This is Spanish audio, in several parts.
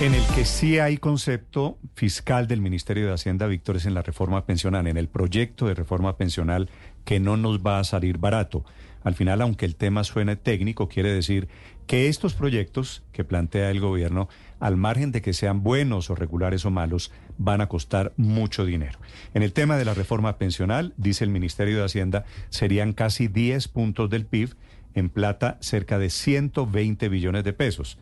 En el que sí hay concepto fiscal del Ministerio de Hacienda, Víctor, es en la reforma pensional, en el proyecto de reforma pensional que no nos va a salir barato. Al final, aunque el tema suene técnico, quiere decir que estos proyectos que plantea el gobierno, al margen de que sean buenos o regulares o malos, van a costar mucho dinero. En el tema de la reforma pensional, dice el Ministerio de Hacienda, serían casi 10 puntos del PIB, en plata cerca de 120 billones de pesos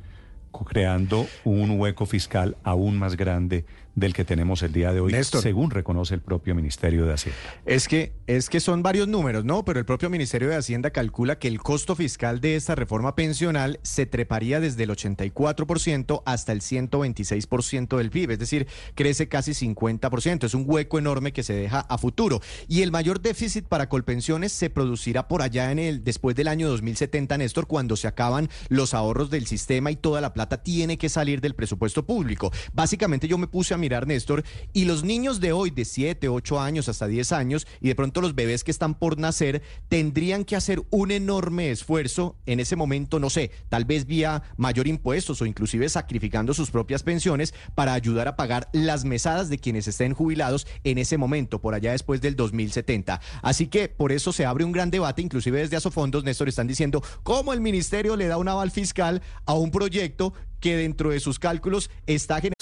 creando un hueco fiscal aún más grande del que tenemos el día de hoy, Néstor. según reconoce el propio Ministerio de Hacienda. Es que, es que son varios números, ¿no? Pero el propio Ministerio de Hacienda calcula que el costo fiscal de esta reforma pensional se treparía desde el 84% hasta el 126% del PIB, es decir, crece casi 50%. Es un hueco enorme que se deja a futuro. Y el mayor déficit para Colpensiones se producirá por allá en el después del año 2070, Néstor, cuando se acaban los ahorros del sistema y toda la plata tiene que salir del presupuesto público. Básicamente yo me puse a mirar, Néstor, y los niños de hoy de 7, 8 años hasta 10 años y de pronto los bebés que están por nacer tendrían que hacer un enorme esfuerzo en ese momento, no sé, tal vez vía mayor impuestos o inclusive sacrificando sus propias pensiones para ayudar a pagar las mesadas de quienes estén jubilados en ese momento, por allá después del 2070. Así que por eso se abre un gran debate, inclusive desde Asofondos, Néstor, están diciendo cómo el ministerio le da un aval fiscal a un proyecto que dentro de sus cálculos está generando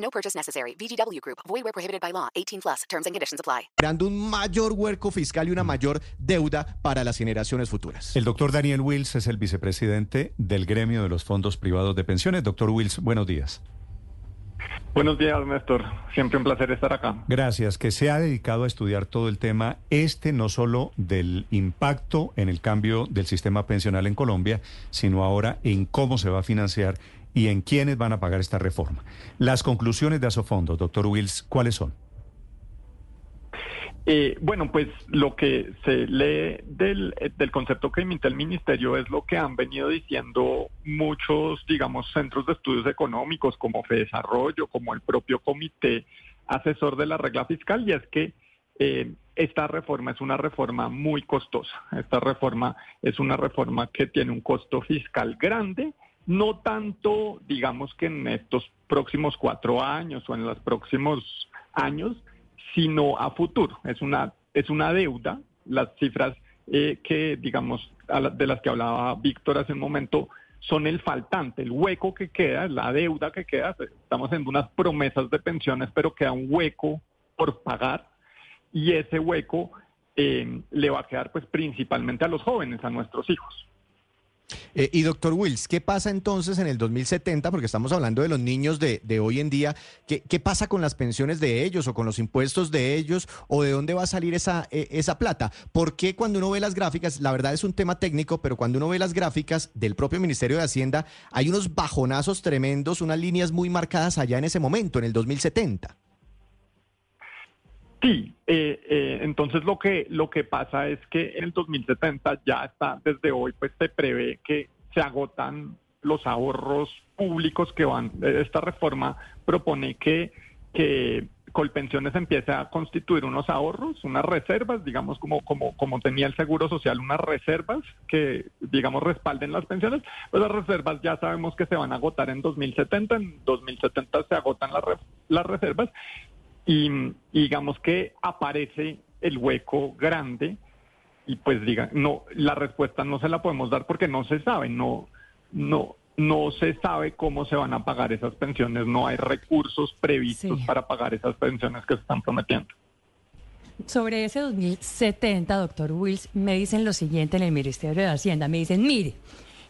No purchase necessary. VGW Group. Void where prohibited by law. 18 plus. Terms and conditions apply. un mayor hueco fiscal y una mayor deuda para las generaciones futuras. El doctor Daniel Wills es el vicepresidente del gremio de los fondos privados de pensiones. Doctor Wills, buenos días. Buenos días, Néstor. Siempre un placer estar acá. Gracias, que se ha dedicado a estudiar todo el tema, este no solo del impacto en el cambio del sistema pensional en Colombia, sino ahora en cómo se va a financiar y en quiénes van a pagar esta reforma. Las conclusiones de Asofondos, doctor Wills, ¿cuáles son? Eh, bueno, pues lo que se lee del, eh, del concepto que emite el ministerio es lo que han venido diciendo muchos, digamos, centros de estudios económicos como FEDesarrollo, como el propio comité asesor de la regla fiscal, y es que eh, esta reforma es una reforma muy costosa. Esta reforma es una reforma que tiene un costo fiscal grande, no tanto, digamos que en estos próximos cuatro años o en los próximos años, sino a futuro. Es una, es una deuda. Las cifras eh, que, digamos, de las que hablaba Víctor hace un momento, son el faltante, el hueco que queda, la deuda que queda. Estamos haciendo unas promesas de pensiones, pero queda un hueco por pagar y ese hueco eh, le va a quedar pues principalmente a los jóvenes, a nuestros hijos. Eh, y doctor Wills, ¿qué pasa entonces en el 2070? Porque estamos hablando de los niños de, de hoy en día. ¿Qué, qué pasa con las pensiones de ellos o con los impuestos de ellos? ¿O de dónde va a salir esa, eh, esa plata? ¿Por qué cuando uno ve las gráficas, la verdad es un tema técnico, pero cuando uno ve las gráficas del propio Ministerio de Hacienda, hay unos bajonazos tremendos, unas líneas muy marcadas allá en ese momento, en el 2070? Sí, eh, eh, entonces lo que lo que pasa es que en el 2070 ya está desde hoy pues se prevé que se agotan los ahorros públicos que van eh, esta reforma propone que que Colpensiones empiece a constituir unos ahorros, unas reservas, digamos como como como tenía el Seguro Social, unas reservas que digamos respalden las pensiones, pues las reservas ya sabemos que se van a agotar en 2070, en 2070 se agotan las las reservas y, y digamos que aparece el hueco grande y pues diga no la respuesta no se la podemos dar porque no se sabe no no no se sabe cómo se van a pagar esas pensiones, no hay recursos previstos Sí. para pagar esas pensiones que se están prometiendo. Sobre ese 2070, doctor Wills, me dicen lo siguiente en el Ministerio de Hacienda. Me dicen, mire,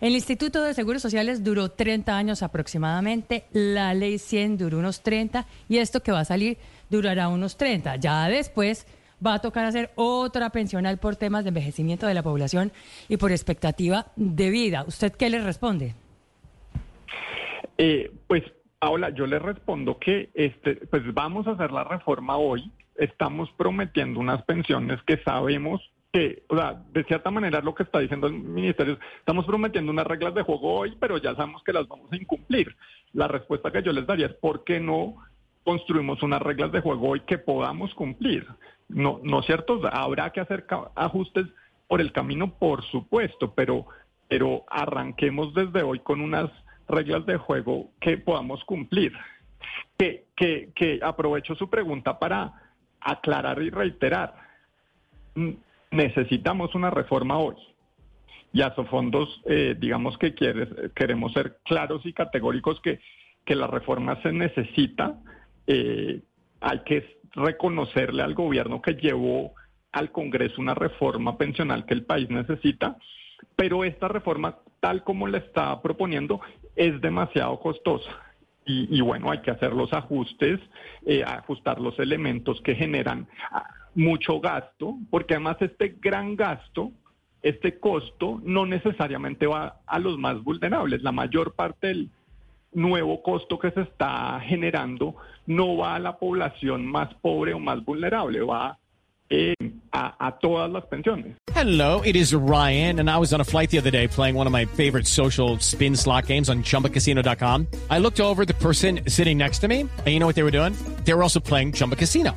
el Instituto de Seguros Sociales duró 30 años aproximadamente, la ley 100 duró unos 30 y esto que va a salir durará unos 30. Ya después va a tocar hacer otra pensional por temas de envejecimiento de la población y por expectativa de vida. ¿Usted qué le responde? Eh, pues ahora yo le respondo que este, pues vamos a hacer la reforma hoy. Estamos prometiendo unas pensiones que sabemos que, o sea, de cierta manera lo que está diciendo el ministerio, es, estamos prometiendo unas reglas de juego hoy, pero ya sabemos que las vamos a incumplir. La respuesta que yo les daría es ¿por qué no construimos unas reglas de juego hoy que podamos cumplir? No, no cierto, habrá que hacer ajustes por el camino, por supuesto, pero, pero arranquemos desde hoy con unas reglas de juego que podamos cumplir. Que, que, aprovecho su pregunta para aclarar y reiterar. Necesitamos una reforma hoy. Y a Sofondos, eh, digamos que queremos ser claros y categóricos que, que la reforma se necesita. Eh, hay que reconocerle al gobierno que llevó al Congreso una reforma pensional que el país necesita, pero esta reforma, tal como la está proponiendo, es demasiado costosa. Y, bueno, hay que hacer los ajustes, eh, ajustar los elementos que generan ah, mucho gasto, porque además este gran gasto, este costo, no necesariamente va a los más vulnerables. La mayor parte del nuevo costo que se está generando no va a la población más pobre o más vulnerable, va eh, a, a todas las pensiones. Hello, it is Ryan, and I was on a flight the other day playing one of my favorite social spin slot games on chumbacasino.com. I looked over the person sitting next to me, and you know what they were doing? They were also playing Chumba Casino.